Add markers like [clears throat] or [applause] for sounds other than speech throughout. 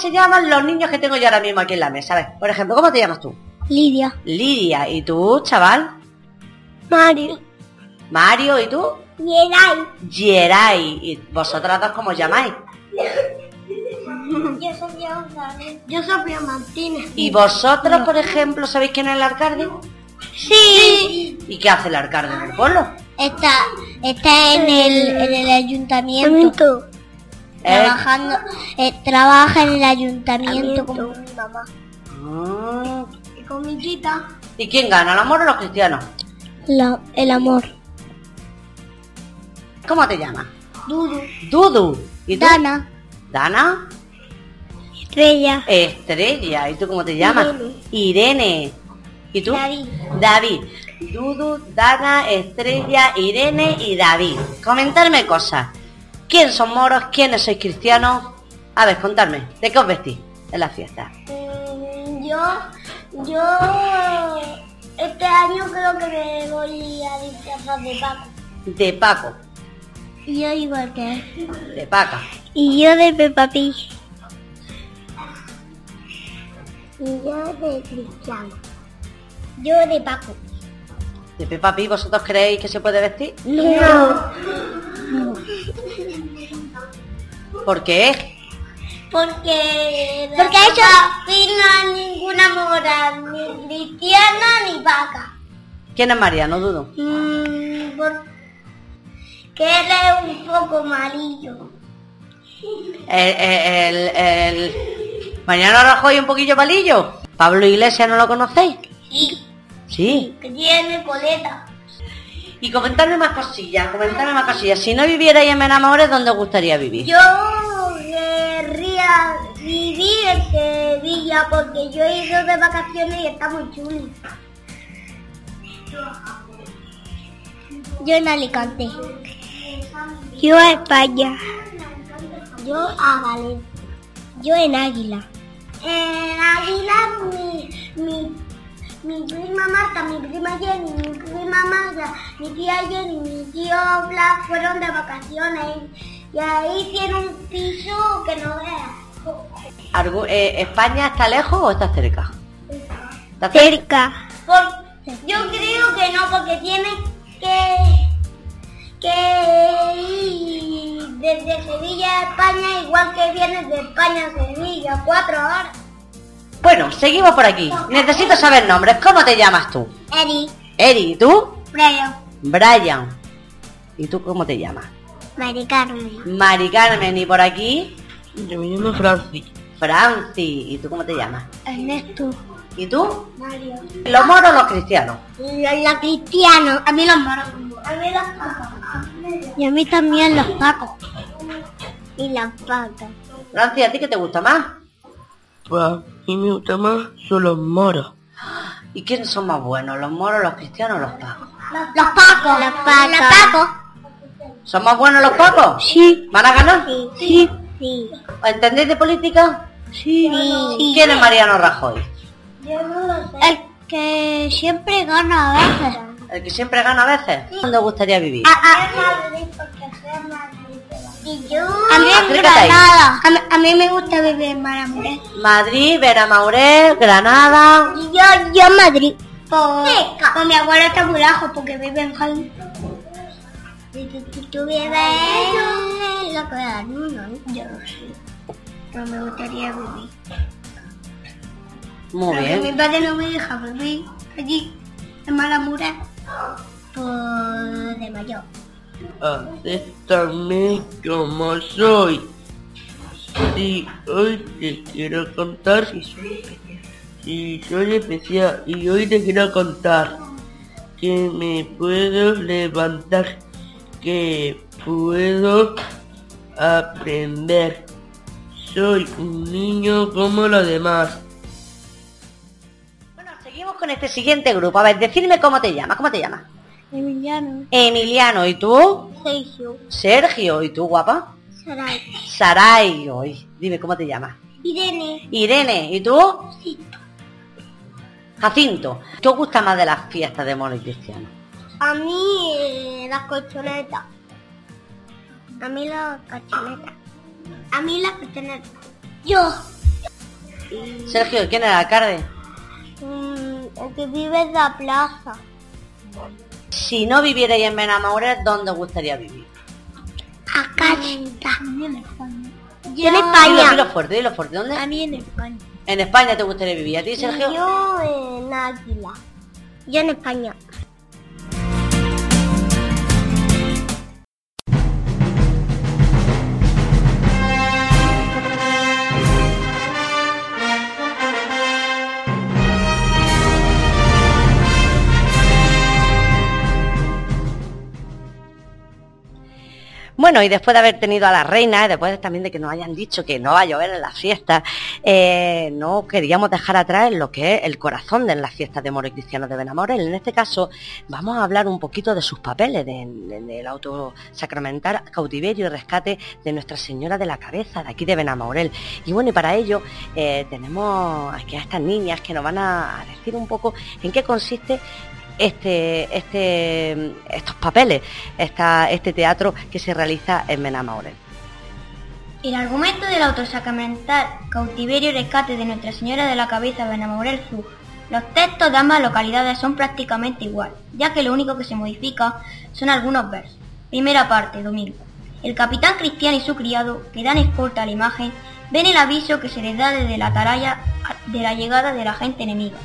se llaman los niños que tengo yo ahora mismo aquí en la mesa? A ver, por ejemplo, ¿cómo te llamas tú? Lidia. Lidia. ¿Y tú, chaval? Mario. Mario. ¿Y tú? Yeray. Yeray. ¿Y vosotras dos cómo os llamáis? Yo soy González. Yo soy Martínez. ¿Y vosotros, por ejemplo, sabéis quién es el alcalde? Sí. ¿Y qué hace el alcalde en el pueblo? Está, está en el, en el ayuntamiento. Eh, Trabajando, eh, trabaja en el ayuntamiento como mi mamá. mm, Y con mi tita. ¿Y quién gana, el amor o los cristianos? La, el amor. ¿Cómo te llamas? Dudu. Dudu. ¿Y tú? Dana. ¿Dana? Estrella. Estrella. ¿Y tú cómo te llamas? Irene. ¿Y tú? David. David. Dudu, Dana, Estrella, Irene y David. Comentarme cosas. ¿Quién son moros? ¿Quiénes sois cristianos? A ver, contadme. ¿De qué os vestís en la fiesta? Mm, Yo, yo, este año creo que me voy a disfrazar de Paco. De Paco. Y yo igual que. De Paca. Y yo de Peppa Pig. Y yo de Cristiano. Yo de Paco. ¿De Peppa Pig vosotros creéis que se puede vestir? No. ¿Por qué? Porque... Porque eso... no hay ninguna moral, ni cristiana ni vaca. ¿Quién es María? No dudo. Mm, por- que él es un poco malillo. El, el, el- Mariano Rajoy un poquillo palillo. Pablo Iglesias, ¿no lo conocéis? Sí. Sí. Que tiene coleta. Y comentarme más cosillas, comentarme más cosillas. Si no vivierais en Menamores, ¿dónde os gustaría vivir? Yo querría vivir en Sevilla porque yo he ido de vacaciones y está muy chulo. Yo en Alicante. Yo a España. Yo a Valencia. Yo en Águila. En Águila mi, mi, mi prima Marta, mi prima Jenny, mi prima Magda, mi tía Jenny, mi tío Blas fueron de vacaciones y ahí tiene un piso que no veas. Eh, ¿España está lejos o está cerca? ¿Está cerca? Cerca. Por- yo creo que no, porque tiene que, que ir desde Sevilla a España, igual que vienes de España a Sevilla, cuatro horas. Bueno, seguimos por aquí. Necesito saber nombres. ¿Cómo te llamas tú? Eri, Eri, ¿y tú? Brian, Brian. ¿Y tú cómo te llamas? Mari Carmen, Mari Carmen, ¿y por aquí? Yo me llamo Francis. Franci. ¿Y tú cómo te llamas? Ernesto, ¿Y tú? Mario. ¿Los moros o los cristianos? Los cristianos, a mí los moros. A mí los pacos. Y a mí también los pacos. Y las patas. Franci, ¿a ti qué te gusta más? Mí me gusta más son los moros. [gasps] ¿Y quiénes son más buenos, los moros, los cristianos o los pacos? Los pacos. Los pacos. Los pacos. ¿Son más buenos los pacos? Sí. ¿Van a ganar? Sí. Sí. ¿Entendéis de política? Sí. ¿Quién es Mariano Rajoy? Yo no lo sé. El que siempre gana a veces. ¿El que siempre gana a veces? ¿Dónde gustaría vivir? Y yo... A mí en. Granada. A a mí me gusta vivir en Maramures. Madrid, Veramaurel, Granada... Y yo, yo Madrid. Por, por mi abuelo está muy lejos porque vive en Jaén. Y tú, vives en la ¿no? Yo no sé. Pero me gustaría vivir. Muy mi bien. padre no me deja vivir allí, en Malamura, por de mayor. Acéptame como soy. Sí, hoy te quiero contar. Sí, soy especial y hoy te quiero contar que me puedo levantar, que puedo aprender. Soy un niño como los demás. Bueno, seguimos con este siguiente grupo. A ver, decirme cómo te llamas. ¿Cómo te llamas? Emiliano, Emiliano, ¿y tú? Sergio, Sergio, ¿y tú, guapa? Saray, Saray, hoy. Dime cómo te llamas. Irene, Irene, ¿y tú? Jacinto. ¿Qué os gusta más de las fiestas de mono y cristiano? a mí eh, las colchonetas. A mí las colchonetas. A mí las colchonetas. Yo. Sergio, ¿quién era el alcalde? Mm, el que vive en la plaza. Si no vivierais en Benamores, ¿dónde os gustaría vivir? Acá en España. Yo en Dilo, España. dilo fuerte, dilo fuerte. ¿Dónde? A mí en España. En España te gustaría vivir. ¿A ti, Sergio? Yo en Águila. Yo en España. Bueno, y después de haber tenido a la reina, después también de que nos hayan dicho que no va a llover en las fiestas, eh, no queríamos dejar atrás lo que es el corazón de las fiestas de Moro y Cristianos de Benamorel. En este caso, vamos a hablar un poquito de sus papeles, de- de- del autosacramental cautiverio y rescate de Nuestra Señora de la Cabeza, de aquí de Benamorel. Y bueno, y para ello eh, tenemos aquí a estas niñas que nos van a decir un poco en qué consiste este, este, estos papeles, este teatro que se realiza en Benamorel. El argumento del autosacramental cautiverio y rescate de Nuestra Señora de la Cabeza Benamorel Sur. Los textos de ambas localidades son prácticamente igual, ya que lo único que se modifica son algunos versos. Primera parte, domingo. El capitán cristiano y su criado, que dan escolta a la imagen, ven el aviso que se les da desde la atalaya de la llegada de la gente enemiga.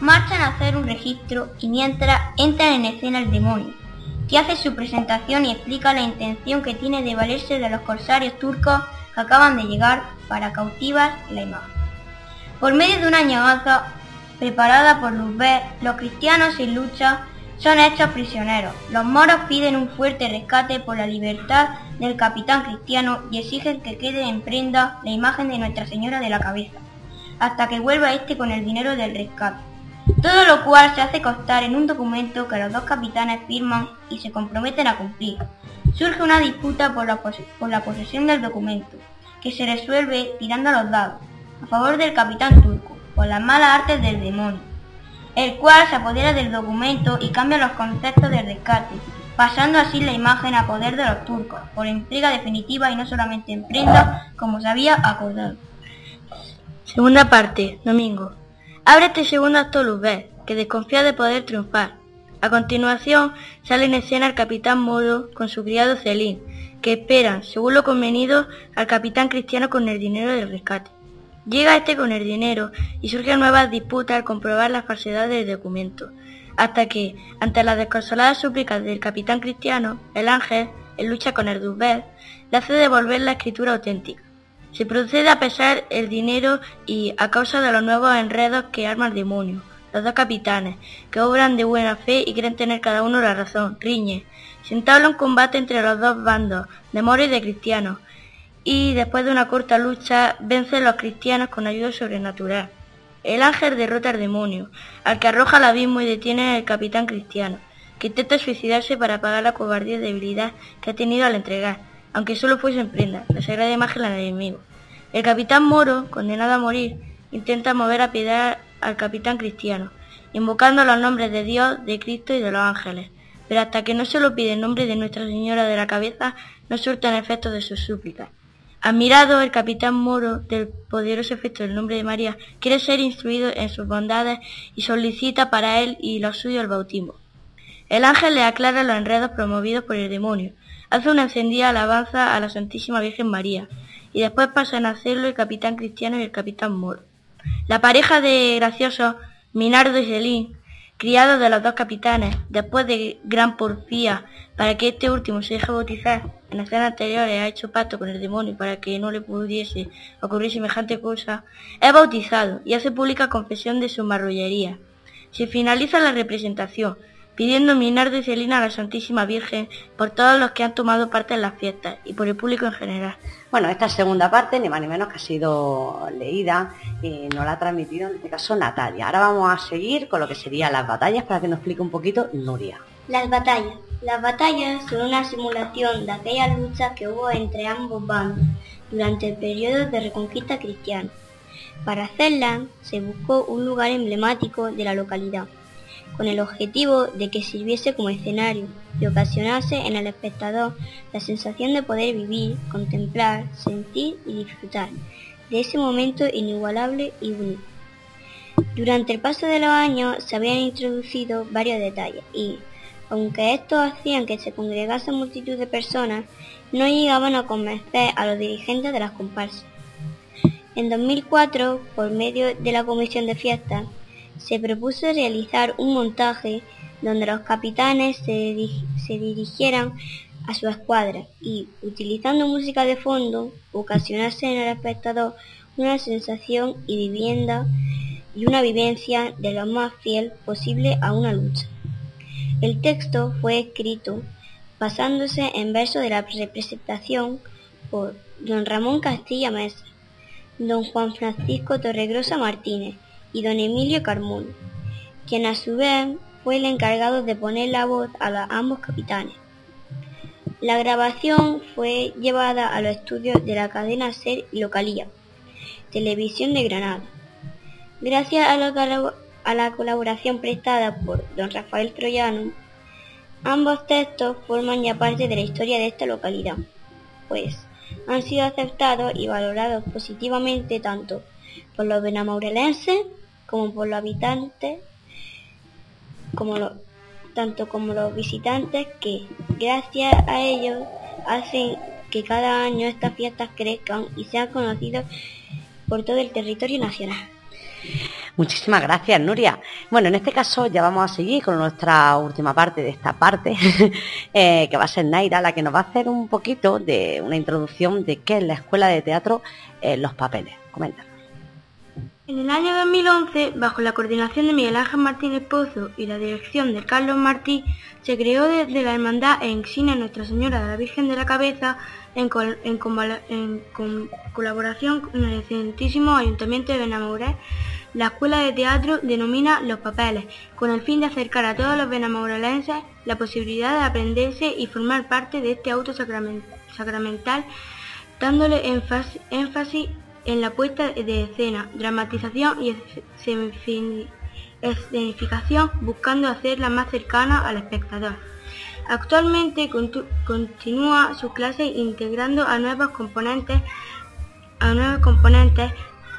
Marchan a hacer un registro y mientras entran en escena el demonio, que hace su presentación y explica la intención que tiene de valerse de los corsarios turcos que acaban de llegar para cautivar la imagen. Por medio de una ñagaza preparada por Luzbel, los cristianos sin lucha son hechos prisioneros. Los moros piden un fuerte rescate por la libertad del capitán cristiano y exigen que quede en prenda la imagen de Nuestra Señora de la Cabeza, hasta que vuelva este con el dinero del rescate. Todo lo cual se hace constar en un documento que los dos capitanes firman y se comprometen a cumplir. Surge una disputa por la, posesión del documento, que se resuelve tirando a los dados, a favor del capitán turco, por las malas artes del demonio, el cual se apodera del documento y cambia los conceptos del rescate, pasando así la imagen a poder de los turcos, por entrega definitiva y no solamente en prenda, como se había acordado. Segunda parte, domingo. Abre este segundo acto Luzbel, que desconfía de poder triunfar. A continuación sale en escena el capitán Moro con su criado Celín, que esperan, según lo convenido, al capitán cristiano con el dinero del rescate. Llega este con el dinero y surgen nuevas disputas al comprobar la falsedad del documento, hasta que, ante las desconsoladas súplicas del capitán cristiano, el ángel, en lucha con el Luzbel, le hace devolver la escritura auténtica. Se procede a pesar el dinero y, a causa de los nuevos enredos que arma el demonio, los dos capitanes, que obran de buena fe y creen tener cada uno la razón, riñe. Se entabla un combate entre los dos bandos, de moros y de cristianos, y después de una corta lucha vencen los cristianos con ayuda sobrenatural. El ángel derrota al demonio, al que arroja al abismo y detiene al capitán cristiano, que intenta suicidarse para pagar la cobardía y debilidad que ha tenido al entregar, aunque solo fuese en prenda, la sagrada imagen al enemigo. El capitán moro, condenado a morir, intenta mover a piedad al capitán cristiano, invocando los nombres de Dios, de Cristo y de los ángeles, pero hasta que no se lo pide en nombre de Nuestra Señora de la Cabeza, no surten efectos de sus súplicas. Admirado, el capitán moro del poderoso efecto del nombre de María quiere ser instruido en sus bondades y solicita para él y los suyos el bautismo. El ángel le aclara los enredos promovidos por el demonio, hace una encendida alabanza a la Santísima Virgen María, y después pasan a hacerlo el capitán cristiano y el capitán moro. La pareja de graciosos, Minardo y Celín, criados de los dos capitanes, después de gran porfía para que este último se deje bautizar, en escenas anteriores ha hecho pacto con el demonio para que no le pudiese ocurrir semejante cosa, es bautizado y hace pública confesión de su marrullería. Se finaliza la representación, pidiendo Minardo y Celina a la Santísima Virgen por todos los que han tomado parte en las fiestas y por el público en general. Bueno, esta segunda parte, ni más ni menos que ha sido leída y nos la ha transmitido en este caso Natalia. Ahora vamos a seguir con lo que serían las batallas para que nos explique un poquito Nuria. Las batallas. Las batallas son una simulación de aquellas luchas que hubo entre ambos bandos durante el periodo de reconquista cristiana. Para hacerlas se buscó un lugar emblemático de la localidad, con el objetivo de que sirviese como escenario y ocasionase en el espectador la sensación de poder vivir, contemplar, sentir y disfrutar de ese momento inigualable y único. Durante el paso de los años se habían introducido varios detalles y, aunque estos hacían que se congregase multitud de personas, no llegaban a convencer a los dirigentes de las comparsas. En 2004, por medio de la Comisión de Fiestas, se propuso realizar un montaje donde los capitanes se, se dirigieran a su escuadra y, utilizando música de fondo, ocasionase en el espectador una sensación y vivienda y una vivencia de lo más fiel posible a una lucha. El texto fue escrito basándose en versos de la representación por don Ramón Castilla Mesa, don Juan Francisco Torregrosa Martínez y don Emilio Carmón, quien a su vez fue el encargado de poner la voz a ambos capitanes. La grabación fue llevada a los estudios de la cadena SER y Localía, Televisión de Granada. Gracias a la, a la colaboración prestada por don Rafael Troyano, ambos textos forman ya parte de la historia de esta localidad, pues han sido aceptados y valorados positivamente tanto por los benamaurelenses como por los habitantes como los tanto como los visitantes que, gracias a ellos, hacen que cada año estas fiestas crezcan y sean conocidas por todo el territorio nacional. Muchísimas gracias, Nuria. Bueno, en este caso ya vamos a seguir con nuestra última parte de esta parte, [laughs] eh, que va a ser Naira, la que nos va a hacer un poquito de una introducción de qué es la Escuela de Teatro en Los Papeles. Comenta. En el año 2011, bajo la coordinación de Miguel Ángel Martínez Pozo y la dirección de Carlos Martí, se creó desde la Hermandad en Xina Nuestra Señora de la Virgen de la Cabeza en, colaboración con el excelentísimo Ayuntamiento de Benamoré, la Escuela de Teatro denomina Los Papeles, con el fin de acercar a todos los benamorelenses la posibilidad de aprenderse y formar parte de este auto sacramental, dándole énfasis en la puesta de escena, dramatización y escenificación, buscando hacerla más cercana al espectador. Actualmente continúa su clase integrando a nuevos componentes,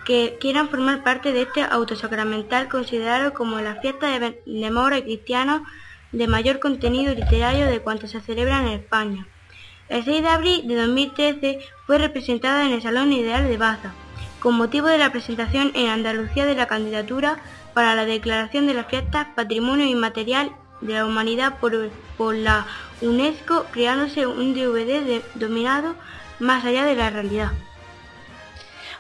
que quieran formar parte de este autosacramental considerado como la fiesta de, y cristiano de mayor contenido literario de cuanto se celebra en España. El 6 de abril de 2013 fue representada en el Salón Ideal de Baza, con motivo de la presentación en Andalucía de la candidatura para la declaración de las fiestas Patrimonio Inmaterial de la Humanidad por, por la UNESCO, creándose un DVD dominado más allá de la realidad.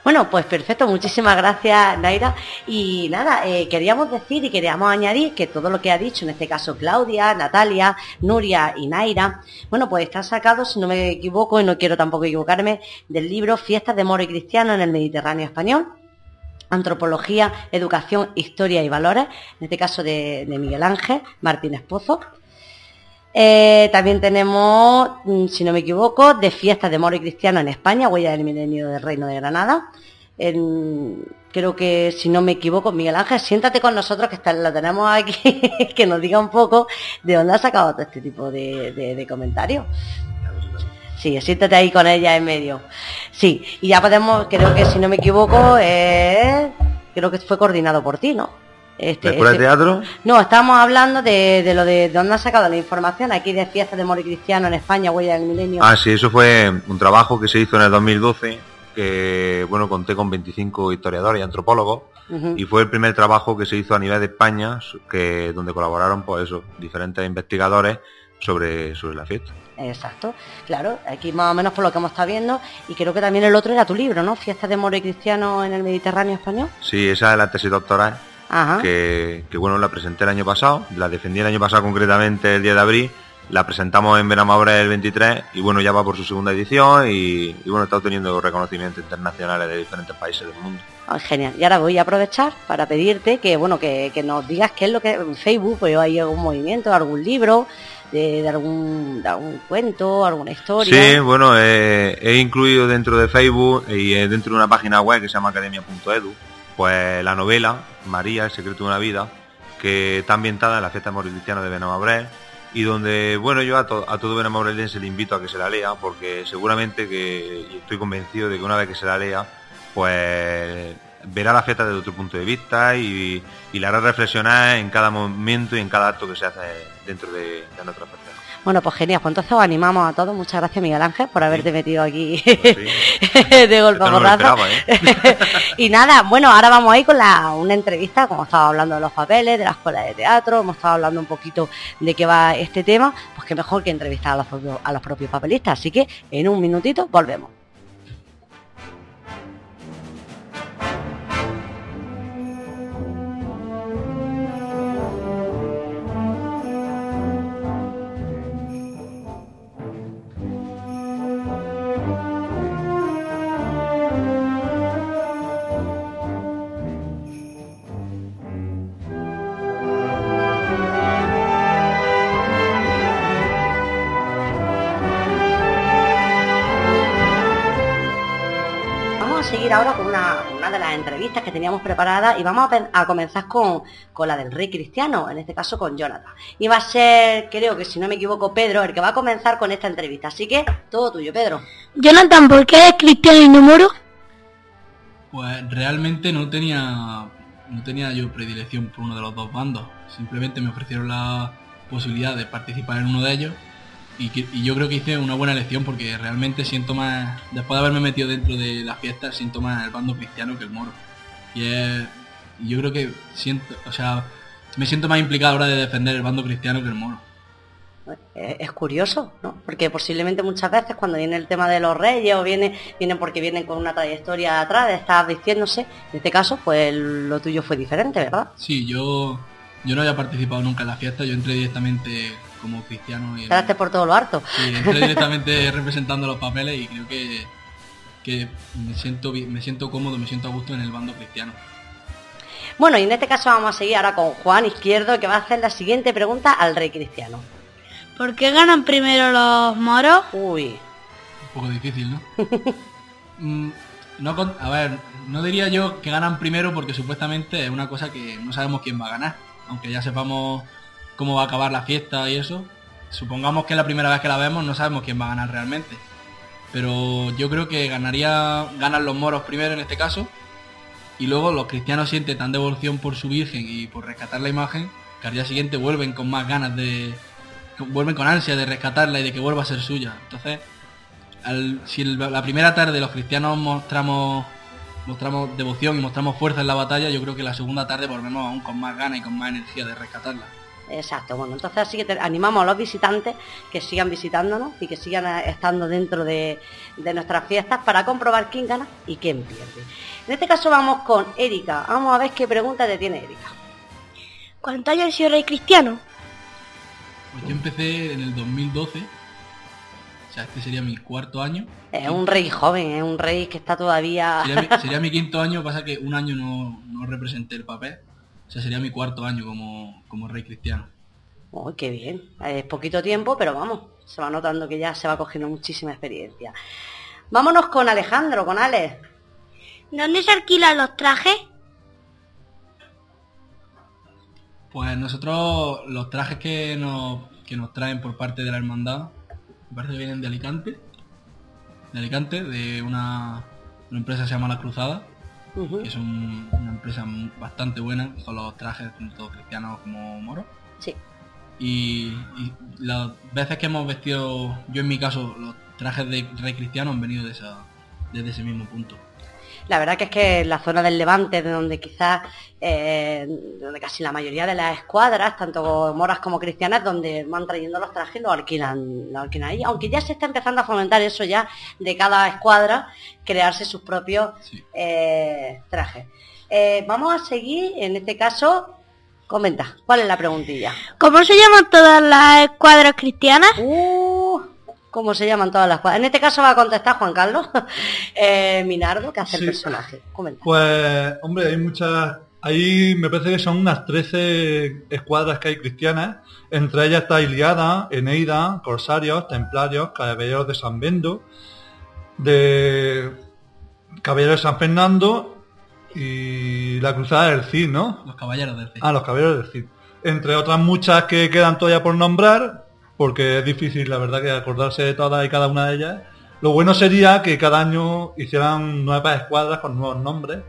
Bueno, pues perfecto, muchísimas gracias Naira. Y nada, eh, queríamos decir y queríamos añadir que todo lo que ha dicho, en este caso Claudia, Natalia, Nuria y Naira, bueno, pues está sacado, si no me equivoco, y no quiero tampoco equivocarme, del libro Fiestas de Moro y Cristiano en el Mediterráneo Español. Antropología, Educación, Historia y Valores, en este caso de, Miguel Ángel Martínez Pozo. Eh, también tenemos, mm, si no me equivoco, de fiestas de moro y cristiano en España, huella del milenio del Reino de Granada. creo que, si no me equivoco, Miguel Ángel, siéntate con nosotros, que está, lo tenemos aquí, [laughs] que nos diga un poco de dónde ha sacado todo este tipo de, comentarios. Sí, siéntate ahí con ella en medio. Sí, y ya podemos, creo que si no me equivoco, eh, creo que fue coordinado por ti, ¿no? Este, ¿La de teatro? No, estamos hablando de, lo de, dónde ha sacado la información aquí de fiestas de Mori Cristiano en España, Huella del Milenio. Ah, sí, eso fue un trabajo que se hizo en el 2012, que, bueno, conté con 25 historiadores y antropólogos, y fue el primer trabajo que se hizo a nivel de España, que donde colaboraron, pues eso, diferentes investigadores sobre, sobre la fiesta. Exacto, claro, aquí más o menos por lo que hemos estado viendo, y creo que también el otro era tu libro, ¿no? Fiestas de Moro y Cristiano en el Mediterráneo español. Sí, esa es la tesis doctoral que, bueno, la presenté el año pasado, la defendí el año pasado concretamente el día de abril, la presentamos en Benamabra el 23 y bueno, ya va por su segunda edición y, bueno, está obteniendo reconocimientos internacionales de diferentes países del mundo. Ah, genial. Y ahora voy a aprovechar para pedirte que, bueno, que, nos digas qué es lo que en Facebook, pues hay algún movimiento, algún libro, de, algún, algún, cuento, alguna historia. Sí, bueno, he incluido dentro de Facebook y dentro de una página web que se llama academia.edu pues la novela María, el secreto de una vida, que está ambientada en la fiesta cristiana de Benamabrel y donde, bueno, yo a, a todo benamabrelense le invito a que se la lea porque seguramente que estoy convencido de que una vez que se la lea, pues verá la fiesta desde otro punto de vista y, y la hará reflexionar en cada momento y en cada acto que se hace dentro de, de nuestra fiesta. Bueno, pues genial, pues entonces os animamos a todos. Muchas gracias Miguel Ángel por haberte metido aquí pues [laughs] de golpe ¿eh? [laughs] y nada, bueno, ahora vamos a ir con la, una entrevista, como estaba hablando de los papeles, de la escuela de teatro, hemos estado hablando un poquito de qué va este tema, pues qué mejor que entrevistar a los a los propios papelistas. Así que en un minutito volvemos. Entrevistas que teníamos preparadas y vamos a, comenzar con, con, la del rey cristiano, en este caso con Jonathan. Y va a ser, creo que si no me equivoco, Pedro, el que va a comenzar con esta entrevista. Así que todo tuyo, Pedro. Jonathan, ¿por qué es cristiano y no moro? Pues realmente no tenía, no tenía yo predilección por uno de los dos bandos. Simplemente me ofrecieron la posibilidad de participar en uno de ellos y, yo creo que hice una buena elección porque realmente siento más, después de haberme metido dentro de las fiestas, siento más el bando cristiano que el moro. Y, yo creo que siento, o sea, me siento más implicado ahora de defender el bando cristiano que el moro. Es curioso, ¿no? Porque posiblemente muchas veces cuando viene el tema de los reyes o viene, vienen porque vienen con una trayectoria atrás de estar vistiéndose, en este caso, pues lo tuyo fue diferente, ¿verdad? Sí, yo, yo no había participado nunca en la fiesta, yo entré directamente como cristiano. Y, por todo lo harto. Sí, entré directamente [laughs] representando los papeles y creo que, que me, siento, me siento cómodo, me siento a gusto en el bando cristiano. Bueno, y en este caso vamos a seguir ahora con Juan Izquierdo, que va a hacer la siguiente pregunta al rey cristiano. ¿Por qué ganan primero los moros? Uy. Un poco difícil, ¿no? [laughs] Mm, no a ver, no diría yo que ganan primero porque supuestamente es una cosa que no sabemos quién va a ganar. Aunque ya sepamos cómo va a acabar la fiesta y eso. Supongamos que es la primera vez que la vemos, no sabemos quién va a ganar realmente. Pero yo creo que ganaría, ganan los moros primero en este caso. Y luego los cristianos sienten tan devoción por su Virgen y por rescatar la imagen, que al día siguiente vuelven con más ganas de... vuelven con ansia de rescatarla y de que vuelva a ser suya. Entonces, si la primera tarde los cristianos mostramos mostramos devoción y mostramos fuerza en la batalla, yo creo que la segunda tarde volvemos aún con más ganas y con más energía de rescatarla. Exacto, bueno, entonces así que animamos a los visitantes que sigan visitándonos y que sigan eh, estando dentro de, nuestras fiestas para comprobar quién gana y quién pierde. En este caso vamos con Erika. Vamos a ver qué pregunta te tiene Erika. ¿Cuántos años has sido rey cristiano? Pues yo empecé en el 2012. O sea, este sería mi cuarto año. Es un rey joven, es un rey que está todavía... Sería mi, [laughs] quinto año, pasa que un año no, no representé el papel. O sea, sería mi cuarto año como, como rey cristiano. Uy, qué bien. Es poquito tiempo, pero vamos, se va notando que ya se va cogiendo muchísima experiencia. Vámonos con Alejandro, con Ale. ¿Dónde se alquilan los trajes? Pues nosotros los trajes que nos, que nos traen por parte de la hermandad, me parece que vienen de Alicante. De Alicante, de una, una empresa que se llama La Cruzada que es una empresa bastante buena con los trajes tanto cristianos como moros. Sí. Y, las veces que hemos vestido, yo en mi caso, los trajes de rey cristiano han venido de esa, desde ese mismo punto. La verdad que es que la zona del Levante, de donde quizás, eh, donde casi la mayoría de las escuadras, tanto moras como cristianas, donde van trayendo los trajes, los alquilan, los alquilan ahí. Aunque ya se está empezando a fomentar eso ya de cada escuadra, crearse sus propios eh, trajes. Eh, vamos a seguir, en este caso, comenta, ¿cuál es la preguntilla? ¿Cómo se llaman todas las escuadras cristianas? Uh, cómo se llaman todas las cuadras. En este caso va a contestar Juan Carlos [laughs] eh, Minardo, que hace el personaje. Pues, hombre, hay muchas... Ahí me parece que son unas 13 escuadras que hay cristianas. Entre ellas está Iliada, Eneida, Corsarios, Templarios, Caballeros de San Bendo, de Caballeros de San Fernando y la Cruzada del Cid, ¿no? Los Caballeros del Cid. Ah, los Caballeros del Cid. Entre otras muchas que quedan todavía por nombrar, porque es difícil, la verdad, que acordarse de todas y cada una de ellas. Lo bueno sería que cada año hicieran nuevas escuadras con nuevos nombres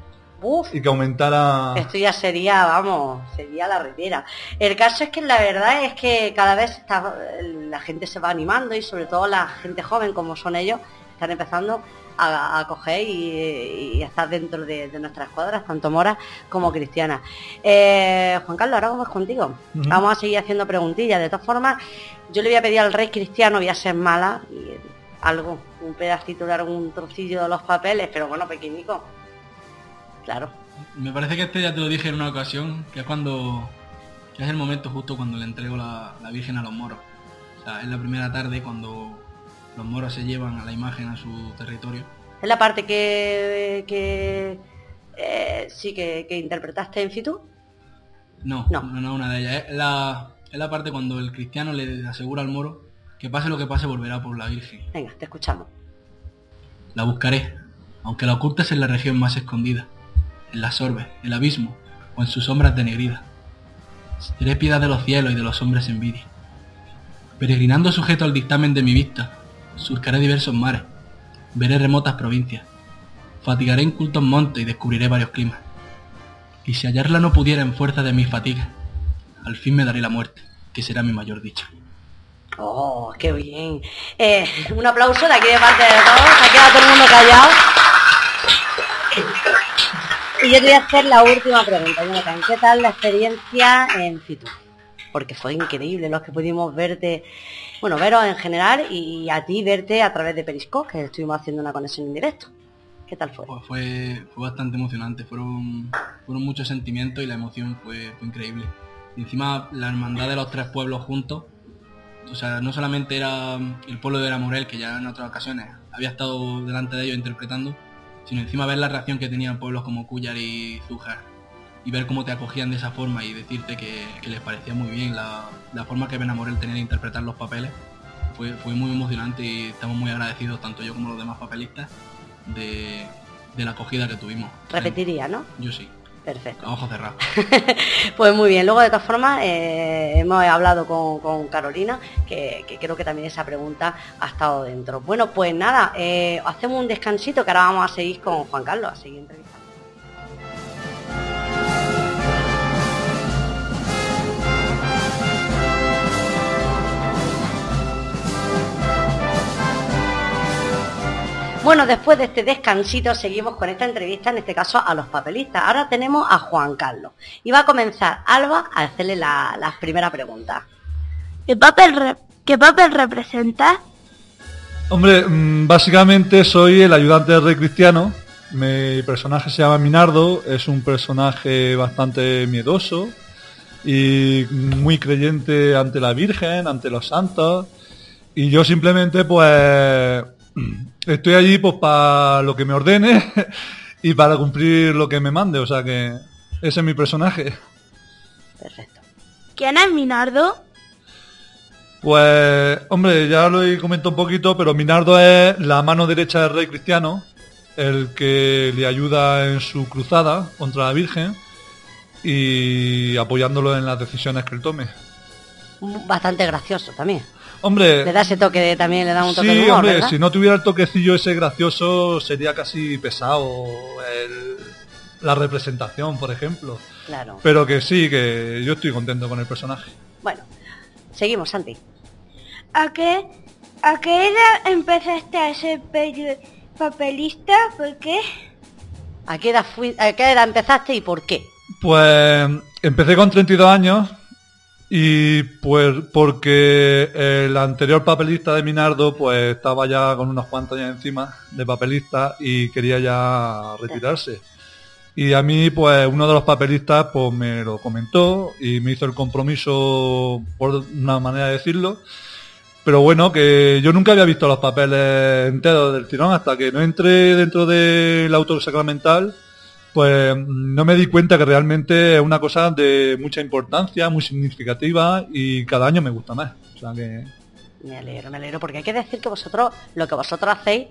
Uf, y que aumentara... esto ya sería, vamos, sería la retira. El caso es que la verdad es que cada vez está, la gente se va animando y sobre todo la gente joven como son ellos, están empezando a, a coger y, y estar dentro de, de nuestras escuadras, tanto moras como cristianas. Eh, Juan Carlos, ahora vamos contigo. Vamos a seguir haciendo preguntillas. De todas formas, yo le voy a pedir al rey cristiano, voy a ser mala, y algo, un pedacito de algún trocillo de los papeles, pero bueno, pequeñico. Claro. Me parece que este ya te lo dije en una ocasión, que es cuando... que es el momento justo cuando le entrego la, la Virgen a los moros. O sea, es la primera tarde cuando los moros se llevan a la imagen a su territorio. Es la parte que, que eh, sí que, que interpretaste en Fitu. No, No. no, no, una de ellas. Es la, es la parte cuando el cristiano le asegura al moro que pase lo que pase volverá por la Virgen. Venga, te escuchamos. La buscaré, aunque la ocultes en la región más escondida, en las orbes, el abismo o en sus sombras denegridas. Seré piedad de los cielos y de los hombres envidia. Peregrinando sujeto al dictamen de mi vista, surcaré diversos mares, veré remotas provincias, fatigaré en cultos montes y descubriré varios climas. Y si hallarla no pudiera en fuerza de mis fatigas, al fin me daré la muerte, que será mi mayor dicha. Oh, qué bien. Eh, un aplauso de aquí de parte de todos. Se ha quedado todo el mundo callado. Y yo te voy a hacer la última pregunta. ¿Qué tal la experiencia en Fitu? Porque fue increíble los que pudimos verte, bueno, veros en general y a ti verte a través de Periscope, que estuvimos haciendo una conexión en directo. ¿Qué tal fue? Pues fue, fue bastante emocionante, fueron, fueron muchos sentimientos y la emoción fue, fue increíble. Y encima la hermandad de los tres pueblos juntos, o sea, no solamente era el pueblo de la Morel, que ya en otras ocasiones había estado delante de ellos interpretando, sino encima ver la reacción que tenían pueblos como Cuyar y Zújar y ver cómo te acogían de esa forma y decirte que, que les parecía muy bien la, la forma que Benamorel tenía de interpretar los papeles, fue, fue muy emocionante y estamos muy agradecidos, tanto yo como los demás papelistas, de, de la acogida que tuvimos. Repetiría, ¿no? Yo sí, Perfecto. a ojos cerrados. [laughs] Pues muy bien, luego de todas formas eh, hemos hablado con, con Carolina, que, que creo que también esa pregunta ha estado dentro. Bueno, pues nada, eh, hacemos un descansito que ahora vamos a seguir con Juan Carlos, a seguir entrevistando. Bueno, después de este descansito seguimos con esta entrevista, en este caso a los papelistas. Ahora tenemos a Juan Carlos. Y va a comenzar Alba a hacerle la, las primeras preguntas. ¿Qué papel, re- qué papel representa? Hombre, mm, básicamente soy el ayudante del rey cristiano. Mi personaje se llama Minardo, es un personaje bastante miedoso y muy creyente ante la Virgen, ante los santos. Y yo simplemente pues estoy allí pues para lo que me ordene [laughs] y para cumplir lo que me mande. O sea que ese es mi personaje. Perfecto. ¿Quién es Minardo? Pues, hombre, ya lo he comentado un poquito, pero Minardo es la mano derecha del rey cristiano, el que le ayuda en su cruzada contra la Virgen y apoyándolo en las decisiones que él tome. Bastante gracioso también. Le Hombre, da ese toque de, también, le da un toque de sí, humor, hombre, ¿verdad? si no tuviera el toquecillo ese gracioso sería casi pesado el- la representación, por ejemplo. Claro. Pero que sí, que yo estoy contento con el personaje. Bueno, seguimos, Santi. ¿A qué, a qué edad empezaste a ser peri- papelista? ¿Por qué? ¿A qué edad, fui- a qué edad empezaste y por qué? Pues empecé con 32 años y pues porque el anterior papelista de Minardo pues estaba ya con unos cuantos años encima de papelista y quería ya retirarse. Y a mí pues uno de los papelistas pues me lo comentó y me hizo el compromiso por una manera de decirlo. Pero bueno, que yo nunca había visto los papeles enteros del tirón hasta que no entré dentro del autor sacramental pues no me di cuenta que realmente es una cosa de mucha importancia, muy significativa y cada año me gusta más. O sea que Me alegro, me alegro, porque hay que decir que vosotros, lo que vosotros hacéis,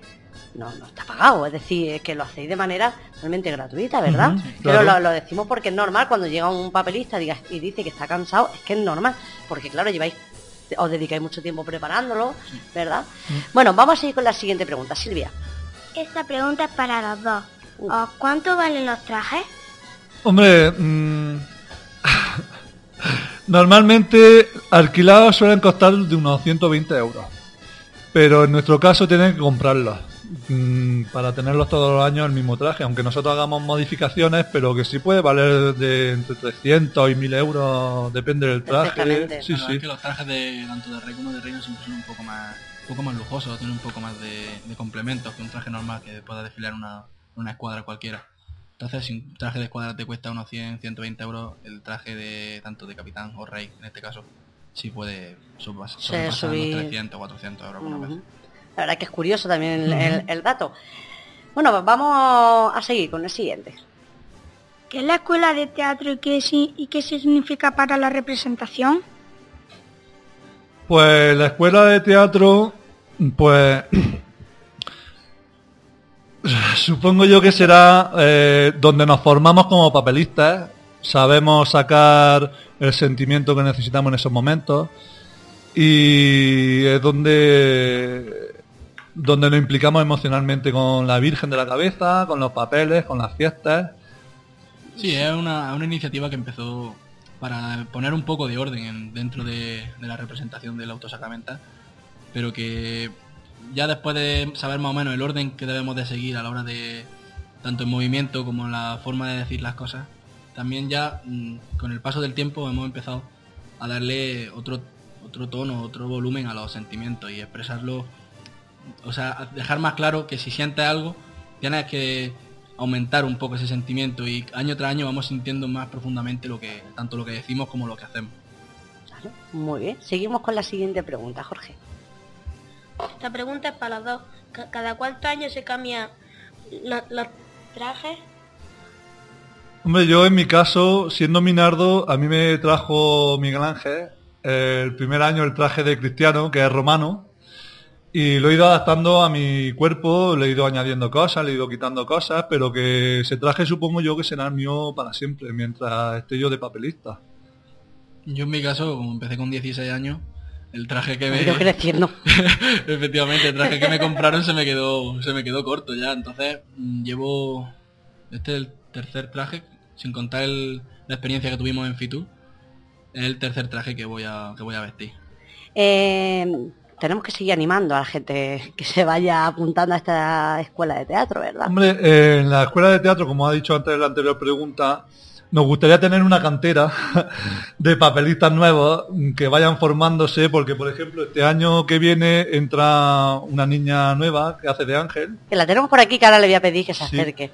no, no está pagado, es decir, es que lo hacéis de manera realmente gratuita, ¿verdad? Pero claro. lo, lo decimos porque es normal cuando llega un papelista diga- y dice que está cansado, es que es normal, porque claro, lleváis os dedicáis mucho tiempo preparándolo, ¿verdad? Bueno, vamos a seguir con la siguiente pregunta, Silvia. Esta pregunta es para los dos. ¿Cuánto valen los trajes? Hombre, mm, [laughs] normalmente alquilados suelen costar de unos 120 euros. Pero en nuestro caso tienen que comprarlos. Mm, para tenerlos todos los años el mismo traje, aunque nosotros hagamos modificaciones, pero que sí puede valer de entre 300 y 1000 euros, depende del traje. Sí, sí. que los trajes de tanto de rey como de reino siempre son un poco más un poco más lujosos, tienen un poco más de, complementos que un traje normal que pueda desfilar una, una escuadra cualquiera. Entonces, si un traje de escuadra te cuesta unos 100, 120 euros, el traje de tanto de capitán o rey, en este caso, sí puede sobrepasar los 300, 400 euros alguna vez. La verdad que es curioso también el, dato. Bueno, pues vamos a seguir con el siguiente. ¿Qué es la escuela de teatro y qué, y qué significa para la representación? Pues la escuela de teatro, pues [clears throat] supongo yo que será eh, donde nos formamos como papelistas, sabemos sacar el sentimiento que necesitamos en esos momentos y es donde donde nos implicamos emocionalmente con la Virgen de la Cabeza, con los papeles, con las fiestas. Sí, es una, iniciativa que empezó para poner un poco de orden dentro de, la representación del autosacramenta, pero que ya después de saber más o menos el orden que debemos de seguir a la hora de tanto el movimiento como en la forma de decir las cosas, también ya mm, con el paso del tiempo hemos empezado a darle otro, otro tono, otro volumen a los sentimientos y expresarlo o sea, dejar más claro que si sientes algo, tienes que aumentar un poco ese sentimiento y año tras año vamos sintiendo más profundamente lo que tanto lo que decimos como lo que hacemos. muy bien. Seguimos con la siguiente pregunta, Jorge. Esta pregunta es para los dos. ¿Cada cuántos años se cambia los trajes? Hombre, yo en mi caso, siendo Minardo, a mí me trajo Miguel Ángel el primer año el traje de cristiano, que es romano, y lo he ido adaptando a mi cuerpo, le he ido añadiendo cosas, le he ido quitando cosas, pero que ese traje supongo yo que será el mío para siempre, mientras esté yo de papelista. Yo en mi caso, como empecé con 16 años, el traje que me... [laughs] creciendo. Efectivamente, el traje que me compraron se me quedó se me quedó corto ya, entonces mm, llevo... Este es el tercer traje, sin contar la experiencia que tuvimos en Fitu, es el tercer traje que voy a, que voy a vestir. Eh, tenemos que seguir animando a la gente que se vaya apuntando a esta escuela de teatro, ¿verdad? Hombre, eh, en la escuela de teatro, como ha dicho antes en la anterior pregunta, nos gustaría tener una cantera [laughs] de papelistas nuevos que vayan formándose, porque por ejemplo este año que viene entra una niña nueva que hace de ángel. Que la tenemos por aquí, que ahora le voy a pedir que se acerque.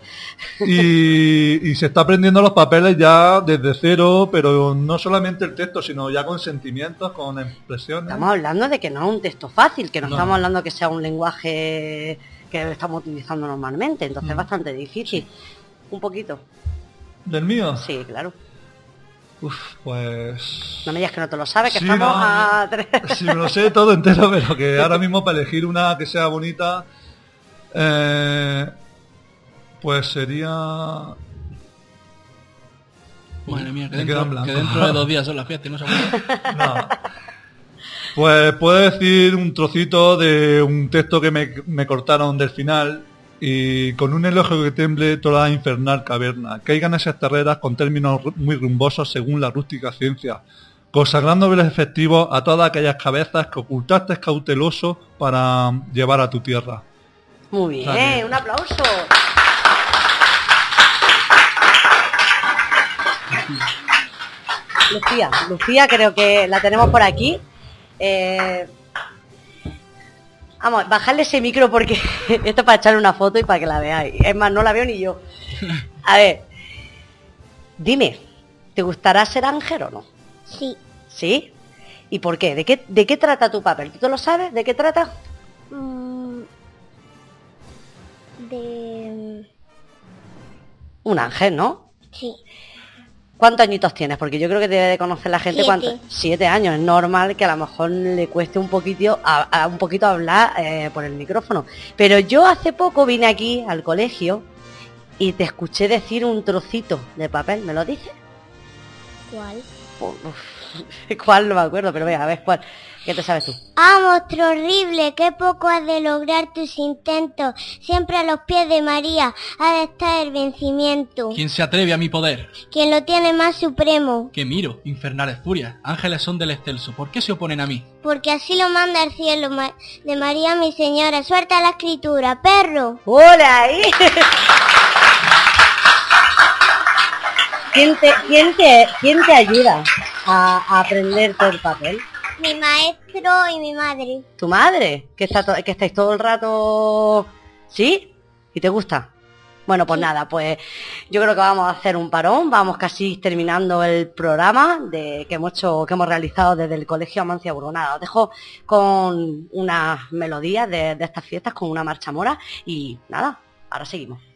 Y, se está aprendiendo los papeles ya desde cero, pero no solamente el texto, sino ya con sentimientos, con expresiones. Estamos hablando de que no es un texto fácil, que no, estamos hablando que sea un lenguaje que estamos utilizando normalmente, entonces es mm. bastante difícil. Un poquito. ¿Del mío? Sí, claro. Uf, pues... No me digas que no te lo sabes, que estamos a tres. [laughs] Sí, me lo sé todo entero, pero que [laughs] ahora mismo para elegir una que sea bonita, eh, pues sería... Madre mía, que, dentro, que dentro, de dos días son las fiestas y no se [laughs] no. Pues puedo decir un trocito de un texto que me, me cortaron del final y con un elogio que temble toda la infernal caverna. Caigan esas terreras con términos muy rumbosos según la rústica ciencia, consagrando el efectivo a todas aquellas cabezas que ocultaste cauteloso para llevar a tu tierra. Muy bien, un aplauso. [laughs] Lucía, Lucía creo que la tenemos por aquí. Eh, Vamos, bajarle ese micro porque [laughs] esto es para echarle una foto y para que la veáis. Es más, no la veo ni yo. [laughs] A ver, dime, ¿te gustará ser ángel o no? Sí. ¿Sí? ¿Y por qué? ¿De qué, de qué trata tu papel? ¿Tú lo sabes? ¿De qué trata? Mm, de... Un ángel, ¿no? Sí. ¿Cuántos añitos tienes? Porque yo creo que debe de conocer la gente Siete. Siete años. Es normal que a lo mejor le cueste un poquito, a, un poquito hablar eh, por el micrófono. Pero yo hace poco vine aquí al colegio y te escuché decir un trocito de papel. ¿Me lo dices? ¿Cuál? [laughs] ¿Cuál? No me acuerdo, pero venga, a ver cuál. ¿Qué te sabes tú? Ah, monstruo horrible, qué poco has de lograr tus intentos. Siempre a los pies de María ha de estar el vencimiento. ¿Quién se atreve a mi poder? Quien lo tiene más supremo. Que miro, infernales furias, ángeles son del excelso. ¿Por qué se oponen a mí? Porque así lo manda el cielo de María mi señora. Suelta la escritura, perro. ¡Hola ahí! ¿Quién te, quién te, quién te ayuda a, a aprender todo el papel? Mi maestro y mi madre. ¿Tu madre? ¿Que, está que estáis todo el rato... ¿Sí? ¿Y te gusta? Bueno, pues nada, pues yo creo que vamos a hacer un parón, vamos casi terminando el programa de, que hemos hecho, que hemos realizado desde el Colegio Amancia Nada, Os dejo con unas melodías de, de estas fiestas, con una marcha mora y nada, ahora seguimos.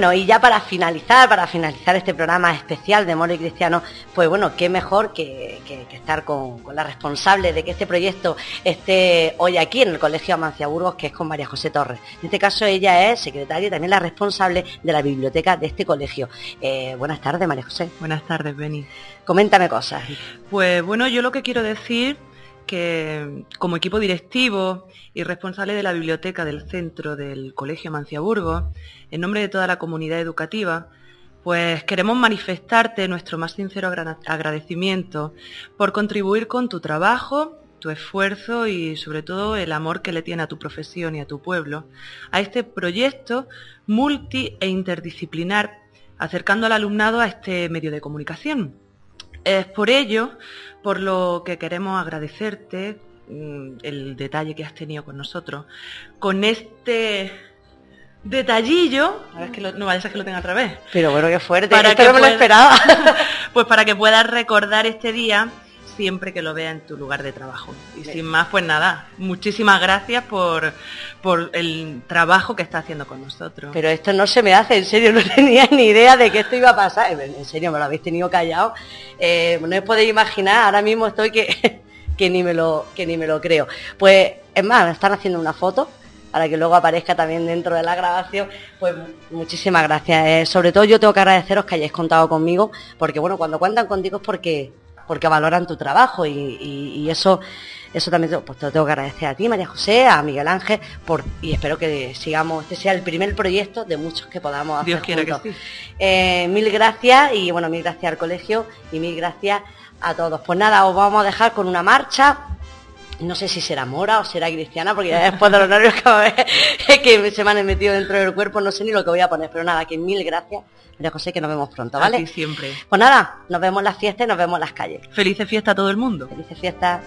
Bueno, y ya para finalizar, para finalizar este programa especial de Moro y Cristiano, pues bueno, qué mejor que, estar con, la responsable de que este proyecto esté hoy aquí en el Colegio Amancia Burgos, que es con María José Torres. En este caso ella es secretaria y también la responsable de la biblioteca de este colegio. Eh, buenas tardes, María José. Buenas tardes, Beni. Coméntame cosas. Pues bueno, yo lo que quiero decir que como equipo directivo y responsable de la biblioteca del centro del Colegio Manciaburgo, en nombre de toda la comunidad educativa, pues queremos manifestarte nuestro más sincero agradecimiento por contribuir con tu trabajo, tu esfuerzo y sobre todo el amor que le tiene a tu profesión y a tu pueblo a este proyecto multi e interdisciplinar acercando al alumnado a este medio de comunicación. Es por ello por lo que queremos agradecerte mm, el detalle que has tenido con nosotros, con este detallillo, a ver que no vaya a ser que lo tenga otra vez. Pero bueno, qué fuerte, para que no me lo esperaba. [laughs] pues para que puedas recordar este día siempre que lo vea en tu lugar de trabajo. Y sin más, pues nada, muchísimas gracias por, por el trabajo que está haciendo con nosotros. Pero esto no se me hace, en serio, [laughs] no tenía ni idea de que esto iba a pasar. En serio, me lo habéis tenido callado. Eh, no os podéis imaginar, ahora mismo estoy que, [laughs] que, ni me lo, que ni me lo creo. Pues, es más, me están haciendo una foto para que luego aparezca también dentro de la grabación, pues muchísimas gracias. Eh, sobre todo yo tengo que agradeceros que hayáis contado conmigo, porque bueno, cuando cuentan contigo es porque porque valoran tu trabajo y, eso eso también pues, te lo tengo que agradecer a ti, María José, a Miguel Ángel, por, y espero que sigamos, este sea el primer proyecto de muchos que podamos hacer Dios quiera Que sí. Eh, mil gracias y bueno, mil gracias al colegio y mil gracias a todos. Pues nada, os vamos a dejar con una marcha. No sé si será mora o será cristiana, porque después de los nervios que, [laughs] que se me han metido dentro del cuerpo, no sé ni lo que voy a poner, pero nada, que mil gracias María José, que nos vemos pronto, ¿vale? Así siempre. Pues nada, nos vemos en las fiestas y nos vemos en las calles. Felices fiesta a todo el mundo. Felices fiestas.